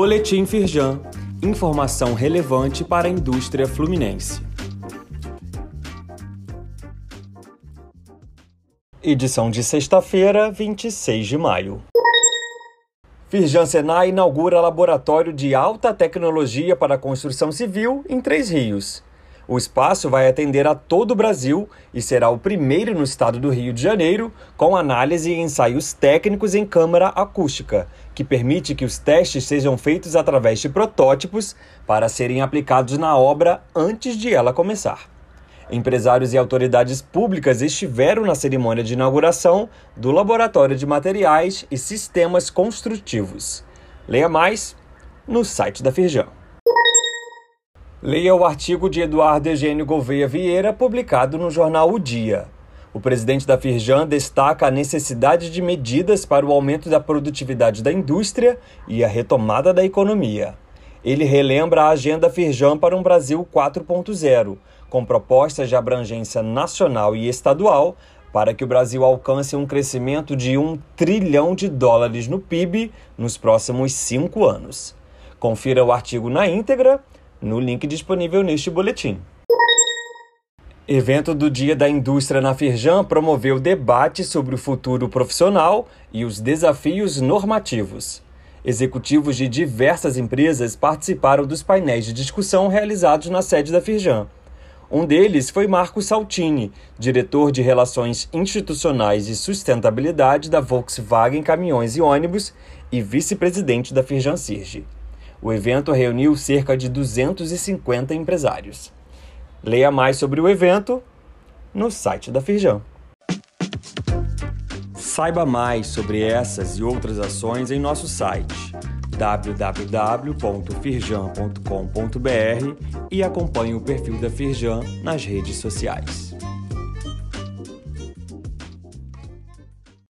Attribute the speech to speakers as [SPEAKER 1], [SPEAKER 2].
[SPEAKER 1] Boletim Firjan. Informação relevante para a indústria fluminense. Edição de sexta-feira, 26 de maio. Firjan Senai inaugura laboratório de alta tecnologia para a construção civil em Três Rios. O espaço vai atender a todo o Brasil e será o primeiro no estado do Rio de Janeiro com análise e ensaios técnicos em câmara acústica, que permite que os testes sejam feitos através de protótipos para serem aplicados na obra antes de ela começar. Empresários e autoridades públicas estiveram na cerimônia de inauguração do Laboratório de Materiais e Sistemas Construtivos. Leia mais no site da Firjan. Leia o artigo de Eduardo Eugênio Gouveia Vieira, publicado no jornal O Dia. O presidente da Firjan destaca a necessidade de medidas para o aumento da produtividade da indústria e a retomada da economia. Ele relembra a agenda Firjan para um Brasil 4.0, com propostas de abrangência nacional e estadual para que o Brasil alcance um crescimento de um trilhão de dólares no PIB nos próximos cinco anos. Confira o artigo na íntegra no link disponível neste boletim. Evento do Dia da Indústria na Firjan promoveu debate sobre o futuro profissional e os desafios normativos. Executivos de diversas empresas participaram dos painéis de discussão realizados na sede da Firjan. Um deles foi Marco Saltini, diretor de Relações Institucionais e Sustentabilidade da Volkswagen Caminhões e Ônibus e vice-presidente da Firjan Sirge. O evento reuniu cerca de 250 empresários. Leia mais sobre o evento no site da Firjan. Saiba mais sobre essas e outras ações em nosso site www.firjan.com.br e acompanhe o perfil da Firjan nas redes sociais.